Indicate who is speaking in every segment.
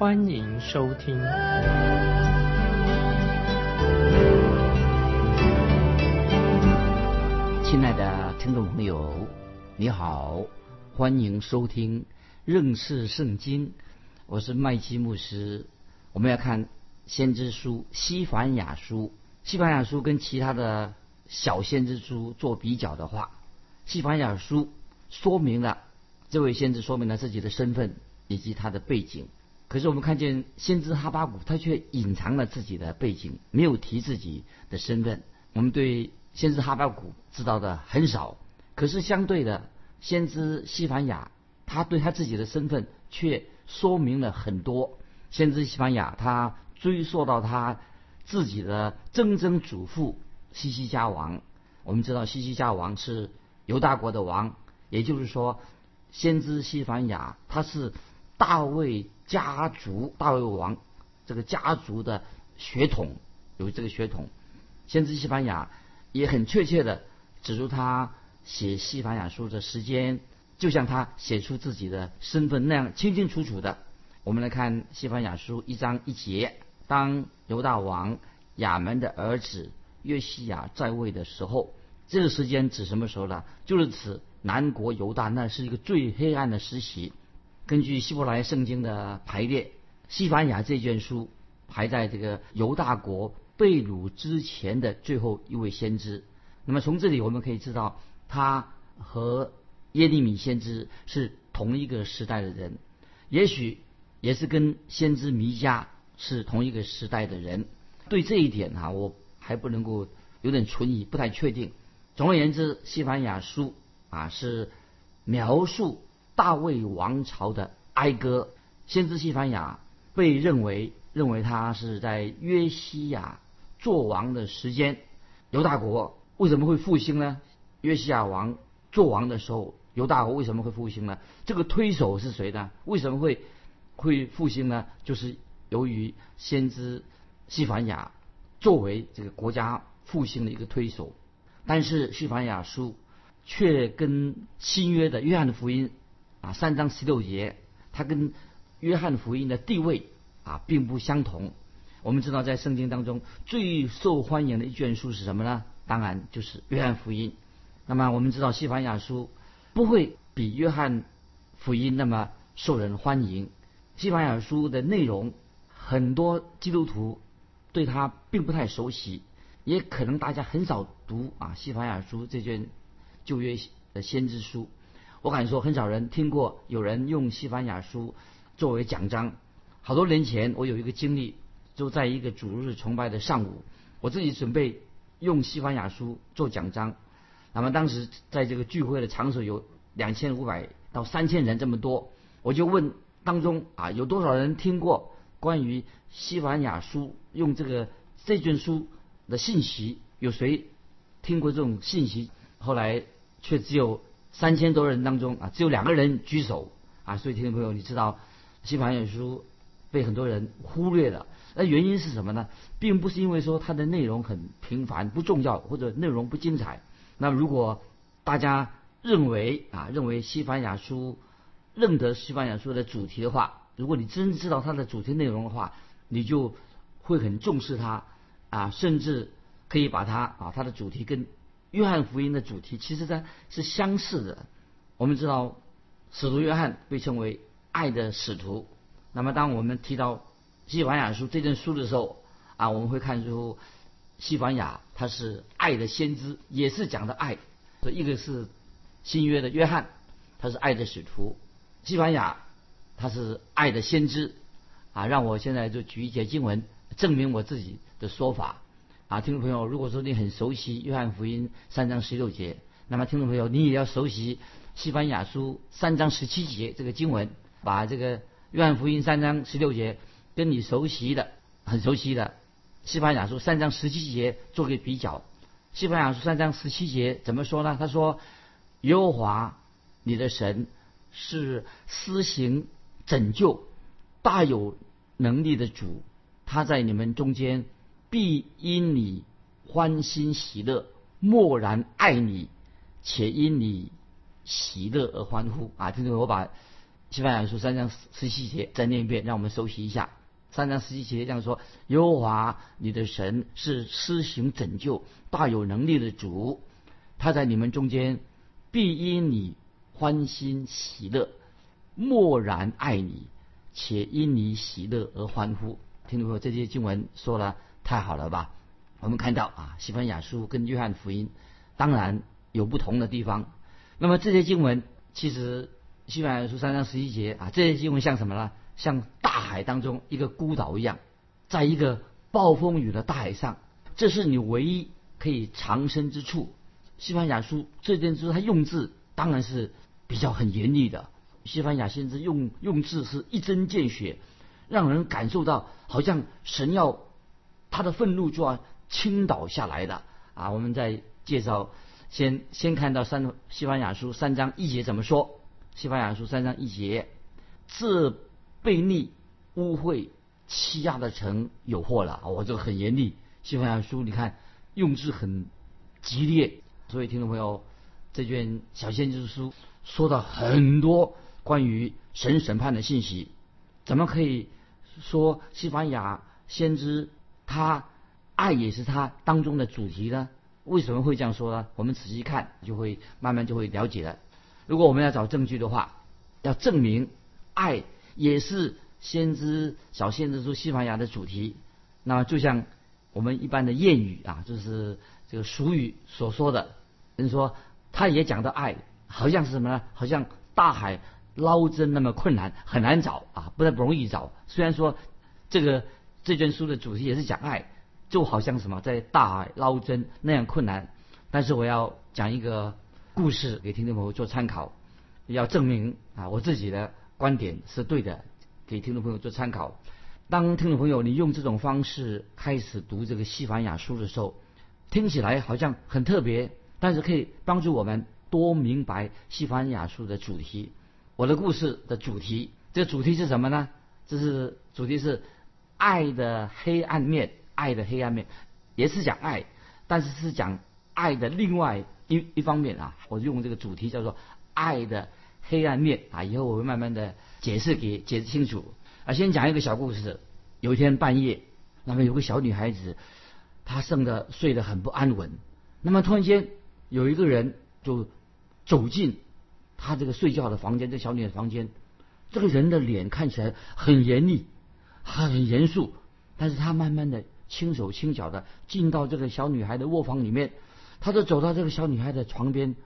Speaker 1: 欢迎收听。
Speaker 2: 亲爱的听众朋友，你好，欢迎收听认识圣经。我是麦基牧师。我们要看先知书西凡雅书，西凡雅书跟其他的。小先知书做比较的话，西番雅书说明了这位先知说明了自己的身份以及他的背景。可是我们看见先知哈巴谷，他却隐藏了自己的背景，没有提自己的身份。我们对先知哈巴谷知道的很少。可是相对的，先知西番雅，他对他自己的身份却说明了很多。先知西番雅，他追溯到他自己的曾曾祖父。西西家王，我们知道西西家王是犹大国的王，也就是说，先知西凡雅他是大卫家族大卫王这个家族的血统，有这个血统。先知西班牙也很确切的指出他写西班牙书的时间，就像他写出自己的身份那样清清楚楚的。我们来看西班牙书一章一节，当犹大王亚门的儿子。约西亚在位的时候，这个时间指什么时候呢？就是指南国犹大，那是一个最黑暗的时期。根据希伯来圣经的排列，西班牙这卷书排在这个犹大国被掳之前的最后一位先知。那么从这里我们可以知道，他和耶利米先知是同一个时代的人，也许也是跟先知弥迦是同一个时代的人。对这一点啊，我。还不能够有点存疑，不太确定。总而言之，《西班牙书》啊是描述大卫王朝的哀歌。先知西班牙被认为认为他是在约西亚做王的时间，犹大国为什么会复兴呢？约西亚王做王的时候，犹大国为什么会复兴呢？这个推手是谁呢？为什么会会复兴呢？就是由于先知西班牙。作为这个国家复兴的一个推手，但是西番雅书却跟新约的约翰的福音啊三章十六节，它跟约翰福音的地位啊并不相同。我们知道在圣经当中最受欢迎的一卷书是什么呢？当然就是约翰福音。那么我们知道西班牙书不会比约翰福音那么受人欢迎。西班牙书的内容很多基督徒。对他并不太熟悉，也可能大家很少读啊《西班牙书》这卷旧约的先知书。我敢说，很少人听过有人用《西班牙书》作为奖章。好多年前，我有一个经历，就在一个主日崇拜的上午，我自己准备用《西班牙书》做奖章。那么当时在这个聚会的场所有两千五百到三千人这么多，我就问当中啊有多少人听过？关于西班牙书用这个这卷书的信息，有谁听过这种信息？后来却只有三千多人当中啊，只有两个人举手啊。所以听众朋友，你知道西班牙书被很多人忽略了，那原因是什么呢？并不是因为说它的内容很平凡不重要，或者内容不精彩。那如果大家认为啊，认为西班牙书认得西班牙书的主题的话，如果你真知道它的主题内容的话，你就会很重视它啊，甚至可以把它啊，它的主题跟约翰福音的主题其实它是相似的。我们知道使徒约翰被称为爱的使徒，那么当我们提到西班雅书这卷书的时候啊，我们会看出西班牙他是爱的先知，也是讲的爱。所以一个是新约的约翰，他是爱的使徒，西班牙。他是爱的先知，啊，让我现在就举一节经文证明我自己的说法，啊，听众朋友，如果说你很熟悉约翰福音三章十六节，那么听众朋友你也要熟悉西班牙书三章十七节这个经文，把这个约翰福音三章十六节跟你熟悉的很熟悉的西班牙书三章十七节做个比较。西班牙书三章十七节怎么说呢？他说：“耶和华你的神是施行拯救、大有能力的主，他在你们中间必因你欢欣喜乐，默然爱你，且因你喜乐而欢呼。”啊，听众我把西班牙书三章十七节再念一遍，让我们熟悉一下。三章十七节这样说：“优华你的神是施行拯救、大有能力的主，他在你们中间必因你欢欣喜乐，默然爱你，且因你喜乐而欢呼。”听众朋友，这些经文说了太好了吧？我们看到啊，西班牙书跟约翰福音当然有不同的地方。那么这些经文其实西班牙书三章十一节啊，这些经文像什么呢？像大海当中一个孤岛一样，在一个暴风雨的大海上，这是你唯一可以藏身之处。西班牙书这件书，它用字当然是比较很严厉的。西班牙先知用用字是一针见血，让人感受到好像神要他的愤怒就要倾倒下来的啊！我们在介绍，先先看到三西班牙书三章一节怎么说？西班牙书三章一节，这。被逆、污秽、欺压的城有祸了我这个很严厉。西班牙书你看用字很激烈，所以听众朋友，这卷小先知书说到很多关于神审判的信息，怎么可以说西班牙先知他爱也是他当中的主题呢？为什么会这样说呢？我们仔细看就会慢慢就会了解了。如果我们要找证据的话，要证明爱。也是先知小先知书西班牙的主题，那么就像我们一般的谚语啊，就是这个俗语所说的，人说他也讲到爱，好像是什么呢？好像大海捞针那么困难，很难找啊，不太不容易找。虽然说这个这卷书的主题也是讲爱，就好像什么在大海捞针那样困难，但是我要讲一个故事给听众朋友做参考，要证明啊我自己的。观点是对的，给听众朋友做参考。当听众朋友你用这种方式开始读这个西班牙书的时候，听起来好像很特别，但是可以帮助我们多明白西班牙书的主题。我的故事的主题，这主题是什么呢？这是主题是爱的黑暗面，爱的黑暗面也是讲爱，但是是讲爱的另外一一方面啊。我用这个主题叫做爱的。黑暗面啊，以后我会慢慢的解释给解释清楚。啊，先讲一个小故事。有一天半夜，那么有个小女孩子，她生的睡得很不安稳。那么突然间有一个人就走进她这个睡觉的房间，这小女孩房间。这个人的脸看起来很严厉，很严肃，但是他慢慢的轻手轻脚的进到这个小女孩的卧房里面，他就走到这个小女孩的床边。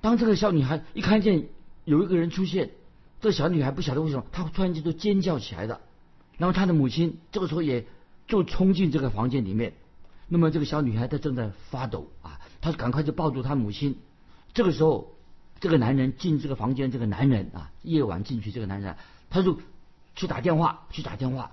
Speaker 2: 当这个小女孩一看见。有一个人出现，这小女孩不晓得为什么，她突然间就尖叫起来了。然后她的母亲这个时候也就冲进这个房间里面。那么这个小女孩她正在发抖啊，她赶快就抱住她母亲。这个时候，这个男人进这个房间，这个男人啊，夜晚进去，这个男人他就去打电话，去打电话。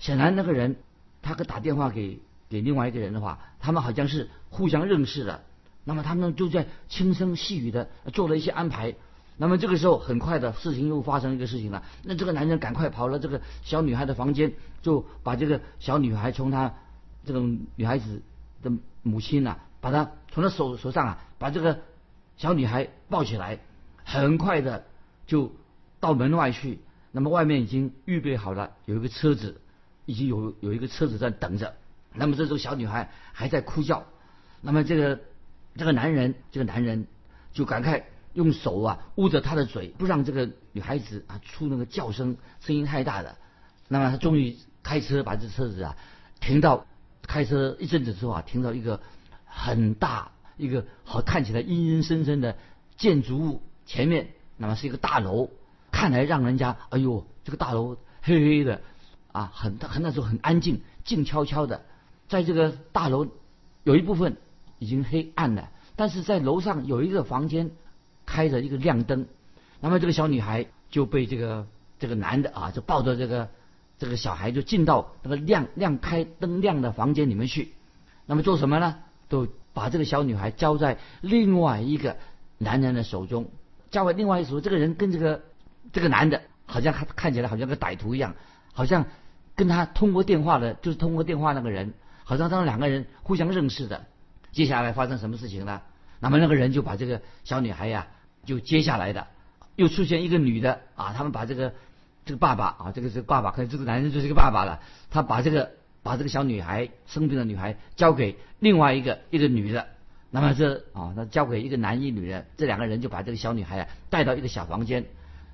Speaker 2: 显然那个人他可打电话给给另外一个人的话，他们好像是互相认识的。那么他们就在轻声细语的做了一些安排。那么这个时候，很快的事情又发生一个事情了。那这个男人赶快跑了这个小女孩的房间，就把这个小女孩从她这种女孩子的母亲呐，把她从她手手上啊，把这个小女孩抱起来，很快的就到门外去。那么外面已经预备好了，有一个车子，已经有有一个车子在等着。那么这时候小女孩还在哭叫。那么这个这个男人，这个男人就赶快。用手啊捂着她的嘴，不让这个女孩子啊出那个叫声，声音太大的。那么他终于开车把这车子啊停到，开车一阵子之后啊停到一个很大一个好看起来阴阴森森的建筑物前面。那么是一个大楼，看来让人家哎呦这个大楼黑黑的啊很很那时候很安静，静悄悄的。在这个大楼有一部分已经黑暗了，但是在楼上有一个房间。开着一个亮灯，那么这个小女孩就被这个这个男的啊，就抱着这个这个小孩就进到那个亮亮开灯亮的房间里面去。那么做什么呢？都把这个小女孩交在另外一个男人的手中，交给另外一手。这个人跟这个这个男的，好像看看起来好像个歹徒一样，好像跟他通过电话的，就是通过电话那个人，好像他们两个人互相认识的。接下来发生什么事情呢？那么那个人就把这个小女孩呀，就接下来的，又出现一个女的啊，他们把这个这个爸爸啊，这个是爸爸，可能这个男人就是一个爸爸了，他把这个。把这个小女孩生病的女孩交给另外一个一个女的，那么这啊，那交给一个男一女的，这两个人就把这个小女孩啊带到一个小房间，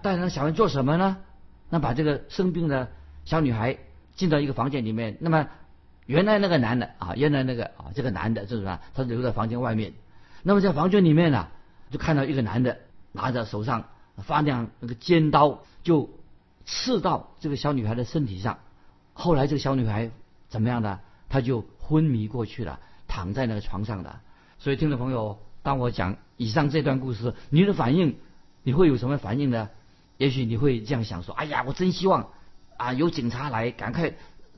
Speaker 2: 带到小孩做什么呢？那把这个生病的小女孩进到一个房间里面，那么原来那个男的啊，原来那个啊这个男的就是不是？他留在房间外面，那么在房间里面呢，就看到一个男的拿着手上发亮那个尖刀，就刺到这个小女孩的身体上，后来这个小女孩。怎么样的，她就昏迷过去了，躺在那个床上的。所以，听众朋友，当我讲以上这段故事，你的反应，你会有什么反应呢？也许你会这样想说：“哎呀，我真希望啊，有警察来，赶快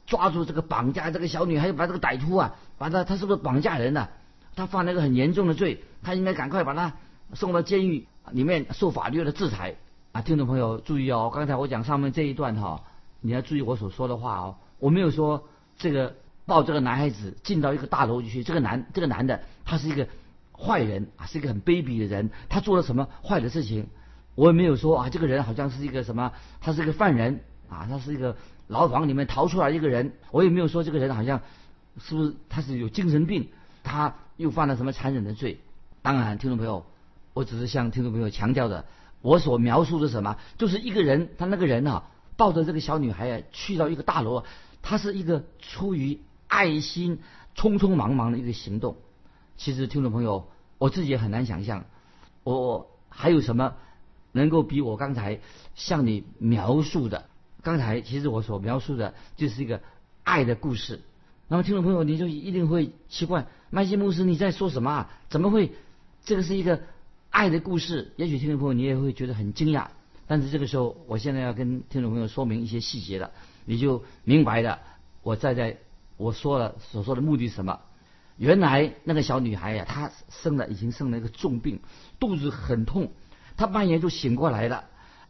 Speaker 2: 抓住这个绑架这个小女孩，把这个歹徒啊，把他他是不是绑架人呢？他犯了一个很严重的罪，他应该赶快把他送到监狱里面受法律的制裁。”啊，听众朋友注意哦，刚才我讲上面这一段哈，你要注意我所说的话哦，我没有说。这个抱这个男孩子进到一个大楼里去，这个男这个男的他是一个坏人啊，是一个很卑鄙的人。他做了什么坏的事情？我也没有说啊，这个人好像是一个什么，他是一个犯人啊，他是一个牢房里面逃出来一个人。我也没有说这个人好像是不是他是有精神病，他又犯了什么残忍的罪。当然，听众朋友，我只是向听众朋友强调的，我所描述的什么，就是一个人，他那个人啊，抱着这个小女孩，去到一个大楼。他是一个出于爱心、匆匆忙忙的一个行动。其实，听众朋友，我自己也很难想象，我还有什么能够比我刚才向你描述的？刚才其实我所描述的就是一个爱的故事。那么，听众朋友，你就一定会奇怪，麦基牧师你在说什么啊？怎么会这个是一个爱的故事？也许听众朋友你也会觉得很惊讶。但是这个时候，我现在要跟听众朋友说明一些细节了。你就明白了，我在在我说了所说的目的是什么？原来那个小女孩呀，她生了已经生了一个重病，肚子很痛，她半夜就醒过来了，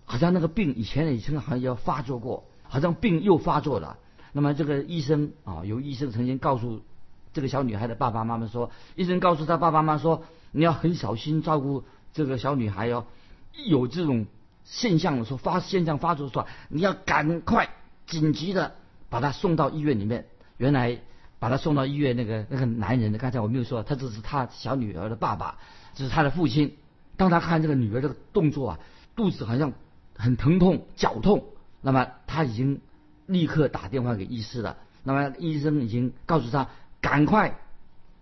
Speaker 2: 好像那个病以前以前好像要发作过，好像病又发作了。那么这个医生啊，有医生曾经告诉这个小女孩的爸爸妈妈说，医生告诉他爸爸妈妈说，你要很小心照顾这个小女孩哦，一有这种现象的时候发现象发作的时候，你要赶快。紧急的把她送到医院里面。原来把她送到医院那个那个男人，刚才我没有说，他只是他小女儿的爸爸，只是他的父亲。当他看这个女儿这个动作啊，肚子好像很疼痛、绞痛，那么他已经立刻打电话给医师了。那么医生已经告诉他，赶快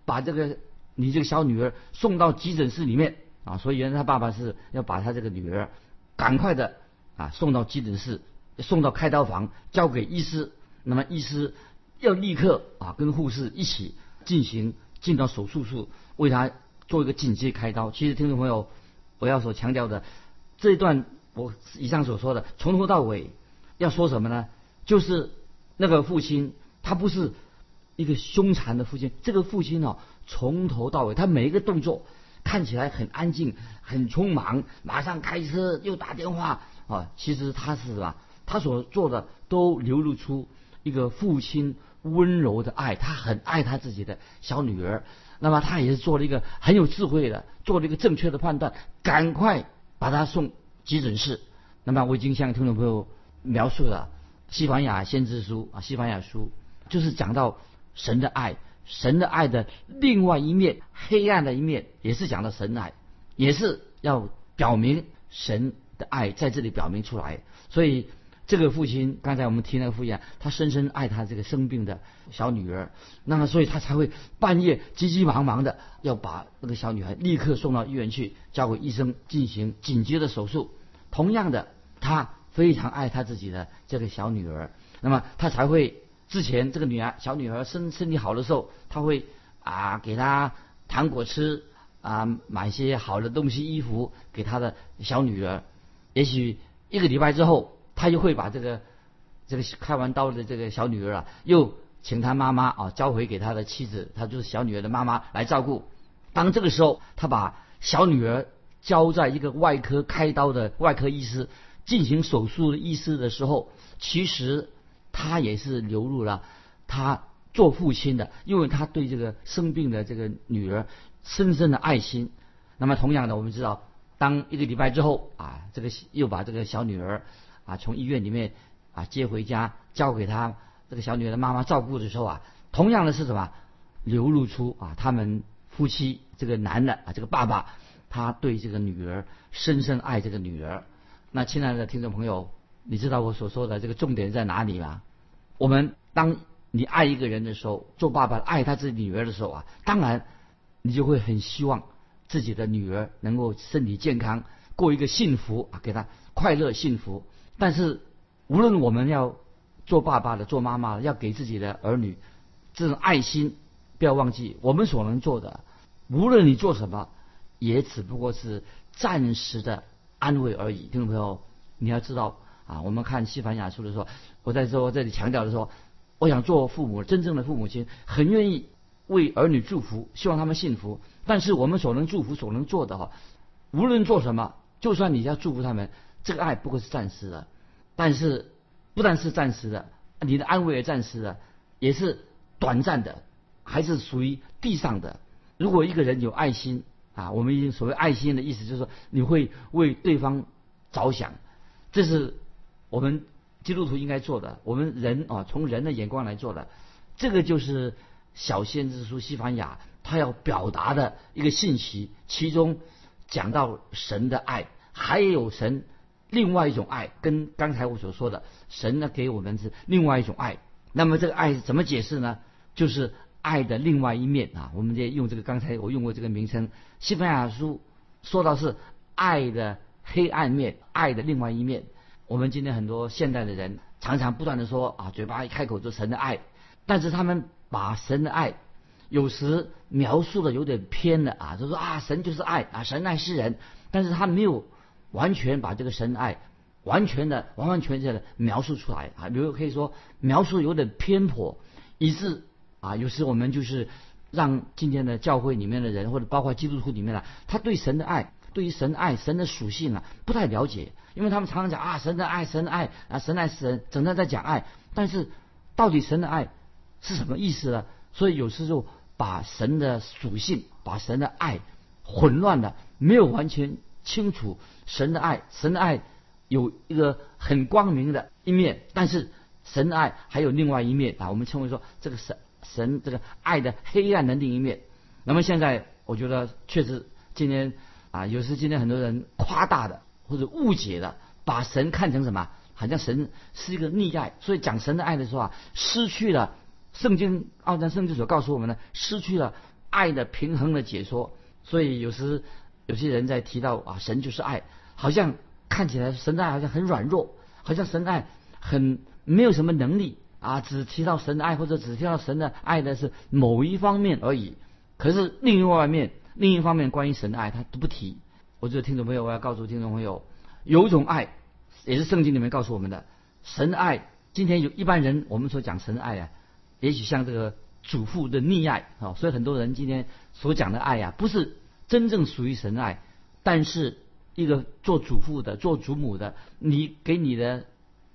Speaker 2: 把这个你这个小女儿送到急诊室里面啊。所以原来他爸爸是要把他这个女儿赶快的啊送到急诊室。送到开刀房，交给医师。那么医师要立刻啊，跟护士一起进行进到手术室，为他做一个紧急开刀。其实听众朋友，我要所强调的这一段，我以上所说的从头到尾要说什么呢？就是那个父亲，他不是一个凶残的父亲。这个父亲哦，从头到尾，他每一个动作看起来很安静、很匆忙，马上开车又打电话啊。其实他是什么？他所做的都流露出一个父亲温柔的爱，他很爱他自己的小女儿。那么他也是做了一个很有智慧的，做了一个正确的判断，赶快把他送急诊室。那么我已经向听众朋友描述了《西班牙先知书》啊，《西班牙书》就是讲到神的爱，神的爱的另外一面，黑暗的一面，也是讲到神爱，也是要表明神的爱在这里表明出来，所以。这个父亲，刚才我们提那个父亲，他深深爱他这个生病的小女儿，那么所以他才会半夜急急忙忙的要把那个小女孩立刻送到医院去，交给医生进行紧急的手术。同样的，他非常爱他自己的这个小女儿，那么他才会之前这个女儿小女儿身身体好的时候，他会啊给她糖果吃啊买些好的东西衣服给他的小女儿。也许一个礼拜之后。他就会把这个这个开完刀的这个小女儿啊，又请他妈妈啊交回给他的妻子，他就是小女儿的妈妈来照顾。当这个时候，他把小女儿交在一个外科开刀的外科医师进行手术的医师的时候，其实他也是流入了他做父亲的，因为他对这个生病的这个女儿深深的爱心。那么同样的，我们知道，当一个礼拜之后啊，这个又把这个小女儿啊从医院里面啊接回家，交给他这个小女儿的妈妈照顾的时候啊，同样的是什么？流露出啊他们夫妻这个男的啊这个爸爸，他对这个女儿深深爱这个女儿。那亲爱的听众朋友，你知道我所说的这个重点在哪里吗？我们当你爱一个人的时候，做爸爸爱他自己女儿的时候啊，当然你就会很希望。自己的女儿能够身体健康，过一个幸福啊，给她快乐幸福。但是，无论我们要做爸爸的、做妈妈的，要给自己的儿女这种爱心，不要忘记我们所能做的。无论你做什么，也只不过是暂时的安慰而已。听众朋友，你要知道啊，我们看西凡雅书的时候，我在说这里强调的说，我想做父母真正的父母亲，很愿意为儿女祝福，希望他们幸福。但是我们所能祝福、所能做的哈，无论做什么，就算你要祝福他们，这个爱不过是暂时的。但是不但是暂时的，你的安慰也暂时的，也是短暂的，还是属于地上的。如果一个人有爱心啊，我们已经所谓爱心的意思就是说，你会为对方着想，这是我们基督徒应该做的。我们人啊，从人的眼光来做的，这个就是小先知书西番雅。他要表达的一个信息，其中讲到神的爱，还有神另外一种爱，跟刚才我所说的神呢给我们是另外一种爱。那么这个爱是怎么解释呢？就是爱的另外一面啊。我们就用这个刚才我用过这个名称，西班牙书说到是爱的黑暗面，爱的另外一面。我们今天很多现代的人常常不断的说啊，嘴巴一开口就神的爱，但是他们把神的爱。有时描述的有点偏了啊，就说啊，神就是爱啊，神爱世人，但是他没有完全把这个神爱完全的完完全全的描述出来啊，比如可以说描述有点偏颇，以致啊，有时我们就是让今天的教会里面的人或者包括基督徒里面的，他对神的爱，对于神爱神的属性啊不太了解，因为他们常常讲啊，神的爱，神的爱啊，神爱神，整天在讲爱，但是到底神的爱是什么意思呢？所以有时候。把神的属性，把神的爱混乱了，没有完全清楚神的爱。神的爱有一个很光明的一面，但是神的爱还有另外一面啊。我们称为说这个神神这个爱的黑暗的另一面。那么现在我觉得确实今天啊，有时今天很多人夸大的或者误解的，把神看成什么？好像神是一个溺爱，所以讲神的爱的时候啊，失去了。圣经奥战圣经所告诉我们呢，失去了爱的平衡的解说，所以有时有些人在提到啊，神就是爱，好像看起来神的爱好像很软弱，好像神的爱很没有什么能力啊，只提到神的爱或者只提到神的爱的是某一方面而已。可是另外一面另一方面关于神的爱他都不提。我觉得听众朋友，我要告诉听众朋友，有一种爱也是圣经里面告诉我们的神的爱。今天有一般人我们所讲神的爱啊。也许像这个祖父的溺爱啊，所以很多人今天所讲的爱呀，不是真正属于神爱。但是一个做祖父的、做祖母的，你给你的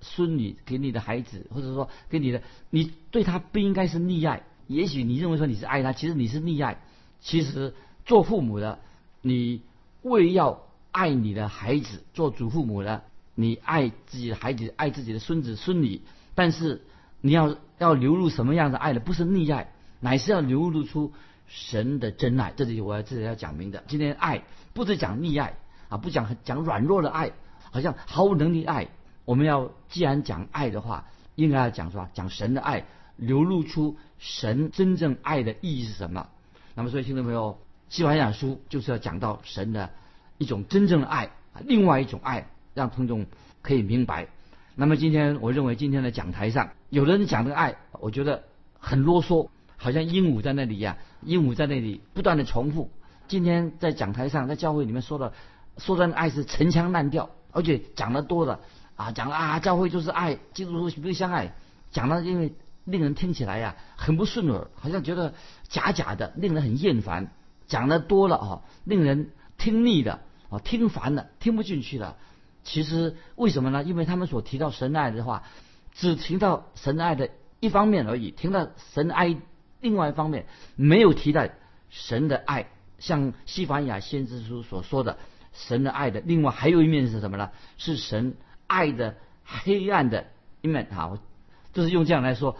Speaker 2: 孙女、给你的孩子，或者说给你的，你对他不应该是溺爱。也许你认为说你是爱他，其实你是溺爱。其实做父母的，你为要爱你的孩子；做祖父母的，你爱自己的孩子，爱自己的孙子孙女。但是你要。要流露什么样的爱呢？不是溺爱，乃是要流露出神的真爱。这里我要这里要讲明的。今天爱不是讲溺爱啊，不讲讲软弱的爱，好像毫无能力爱。我们要既然讲爱的话，应该要讲什么？讲神的爱，流露出神真正爱的意义是什么？那么，所以听众朋友，希伯雅书就是要讲到神的一种真正的爱，另外一种爱，让听众可以明白。那么今天，我认为今天的讲台上，有的人讲的爱，我觉得很啰嗦，好像鹦鹉在那里呀，鹦鹉在那里不断的重复。今天在讲台上，在教会里面说的，说的爱是陈腔滥调，而且讲的多了，啊，讲了啊，教会就是爱，基督徒不相爱，讲了因为令人听起来呀很不顺耳，好像觉得假假的，令人很厌烦。讲的多了啊，令人听腻的啊，听烦了，听不进去了。其实为什么呢？因为他们所提到神爱的话，只提到神爱的一方面而已，听到神爱另外一方面，没有提到神的爱。像西凡雅先知书所说的，神的爱的另外还有一面是什么呢？是神爱的黑暗的一面啊，就是用这样来说，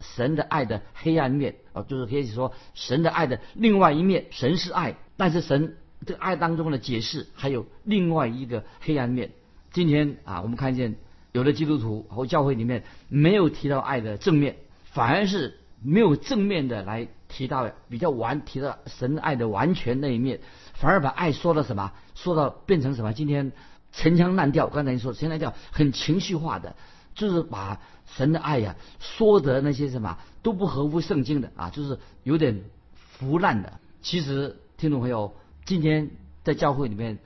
Speaker 2: 神的爱的黑暗面啊，就是可以说神的爱的另外一面。神是爱，但是神这爱当中的解释还有另外一个黑暗面。今天啊，我们看见有的基督徒和教会里面没有提到爱的正面，反而是没有正面的来。提到比较完，提到神爱的完全那一面，反而把爱说到什么？说到变成什么？今天陈腔滥调。刚才你说陈腔滥调很情绪化的，就是把神的爱呀说的那些什么都不合乎圣经的啊，就是有点腐烂的。其实听众朋友，今天在教会里面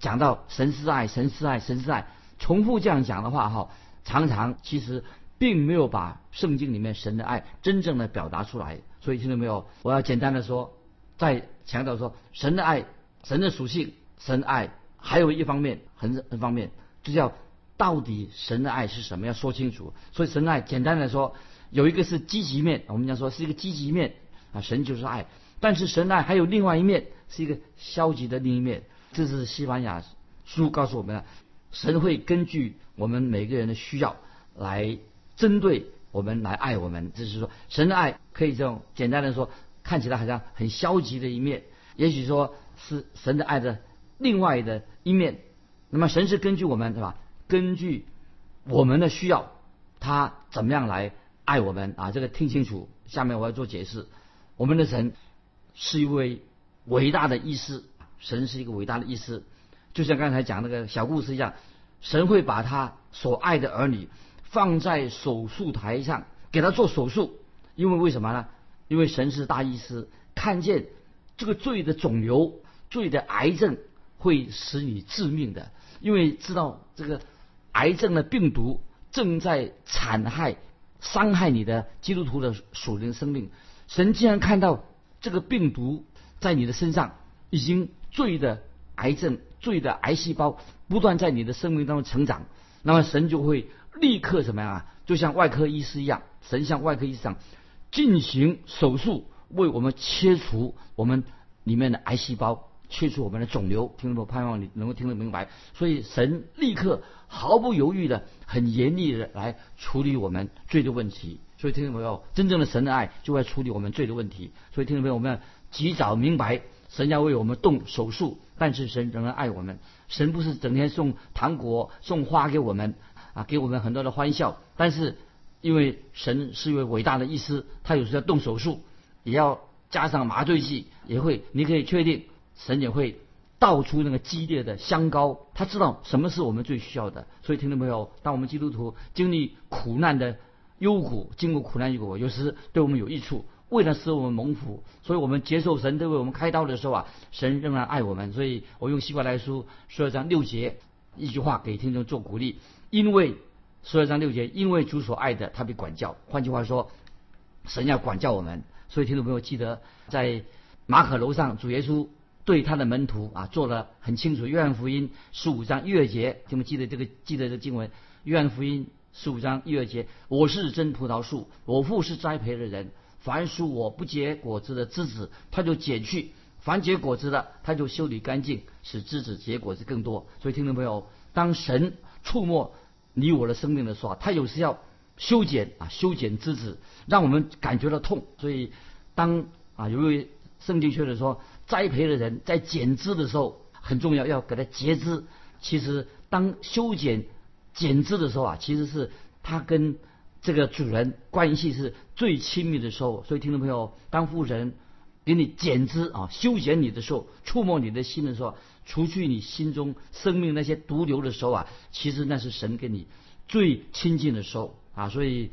Speaker 2: 讲到神是爱，神是爱，神是爱，重复这样讲的话哈，常常其实并没有把圣经里面神的爱真正的表达出来。所以听到没有？我要简单的说，再强调说，神的爱，神的属性，神爱，还有一方面，很很方面，就叫到底神的爱是什么？要说清楚。所以神爱，简单的说，有一个是积极面，我们讲说是一个积极面啊，神就是爱。但是神爱还有另外一面，是一个消极的另一面。这是西班牙书告诉我们的，神会根据我们每个人的需要来针对。我们来爱我们，就是说，神的爱可以这种简单的说，看起来好像很消极的一面，也许说是神的爱的另外的一面。那么神是根据我们，对吧？根据我们的需要，他怎么样来爱我们啊？这个听清楚。下面我要做解释。我们的神是一位伟大的医师，神是一个伟大的医师，就像刚才讲那个小故事一样，神会把他所爱的儿女。放在手术台上给他做手术，因为为什么呢？因为神是大医师，看见这个罪的肿瘤、罪的癌症会使你致命的，因为知道这个癌症的病毒正在残害、伤害你的基督徒的属灵生命。神既然看到这个病毒在你的身上已经罪的癌症、罪的癌细胞不断在你的生命当中成长，那么神就会。立刻怎么样啊？就像外科医师一样，神像外科医生进行手术，为我们切除我们里面的癌细胞，切除我们的肿瘤。听懂不？盼望你能够听得明白。所以神立刻毫不犹豫的、很严厉的来处理我们罪的问题。所以听众朋友，真正的神的爱就会处理我们罪的问题。所以听众朋友，我们要及早明白，神要为我们动手术，但是神仍然爱我们。神不是整天送糖果、送花给我们。啊，给我们很多的欢笑，但是因为神是一位伟大的医师，他有时要动手术，也要加上麻醉剂，也会，你可以确定，神也会倒出那个激烈的香膏，他知道什么是我们最需要的。所以听众朋友，当我们基督徒经历苦难的忧苦，经过苦难幽谷，有时对我们有益处，为了使我们蒙福，所以我们接受神对为我们开刀的时候啊，神仍然爱我们。所以我用希伯来书十二章六节一句话给听众做鼓励。因为十二章六节，因为主所爱的，他被管教。换句话说，神要管教我们。所以听众朋友记得，在马可楼上，主耶稣对他的门徒啊，做了很清楚。约翰福音十五章一二节，你们记得这个记得这经文？约翰福音十五章一二节，我是真葡萄树，我父是栽培的人。凡属我不结果子的枝子，他就剪去；凡结果子的，他就修理干净，使枝子结果子更多。所以听众朋友，当神触摸。你我的生命的时候，他有时要修剪啊，修剪枝子，让我们感觉到痛。所以，当啊，有一位圣经学者说，栽培的人在剪枝的时候很重要，要给他截枝。其实，当修剪剪枝的时候啊，其实是他跟这个主人关系是最亲密的时候。所以，听众朋友，当妇人给你剪枝啊，修剪你的时候，触摸你的心的时候。除去你心中生命那些毒瘤的时候啊，其实那是神跟你最亲近的时候啊。所以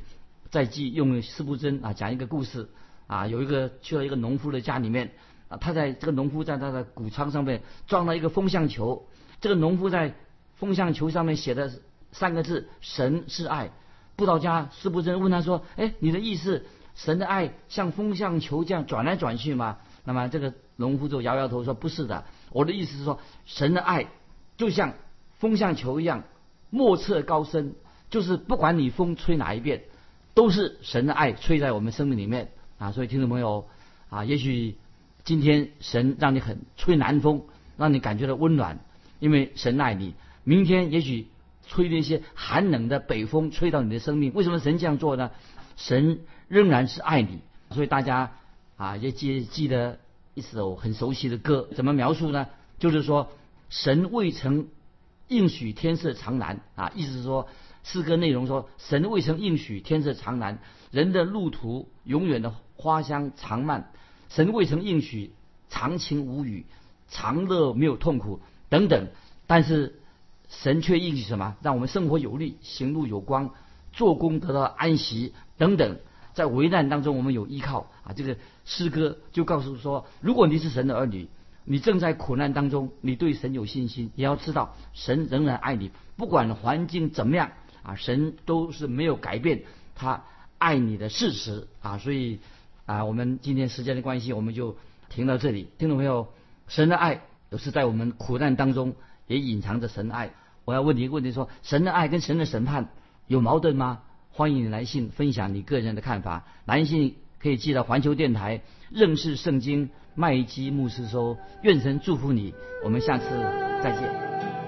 Speaker 2: 在记用四部真啊讲一个故事啊，有一个去了一个农夫的家里面啊，他在这个农夫在他的谷仓上面装了一个风向球，这个农夫在风向球上面写的三个字“神是爱”。布道家四不真问他说：“哎，你的意思，神的爱像风向球这样转来转去吗？”那么这个农夫就摇摇头说：“不是的，我的意思是说，神的爱就像风向球一样，莫测高深，就是不管你风吹哪一边，都是神的爱吹在我们生命里面啊。所以听众朋友啊，也许今天神让你很吹南风，让你感觉到温暖，因为神爱你。明天也许吹那些寒冷的北风吹到你的生命，为什么神这样做呢？神仍然是爱你，所以大家。啊，也记记得一首很熟悉的歌，怎么描述呢？就是说，神未曾应许天色长蓝啊，意思是说，诗歌内容说，神未曾应许天色长蓝，人的路途永远的花香长漫，神未曾应许长情无语，长乐没有痛苦等等，但是神却应许什么？让我们生活有力，行路有光，做工得到安息等等。在危难当中，我们有依靠啊！这个诗歌就告诉说，如果你是神的儿女，你正在苦难当中，你对神有信心，也要知道神仍然爱你，不管环境怎么样啊，神都是没有改变他爱你的事实啊！所以啊，我们今天时间的关系，我们就停到这里。听众朋友，神的爱有时在我们苦难当中也隐藏着神爱。我要问你一个问题：说神的爱跟神的审判有矛盾吗？欢迎你来信分享你个人的看法，来信可以寄到环球电台认识圣经麦基牧师说，愿神祝福你，我们下次再见。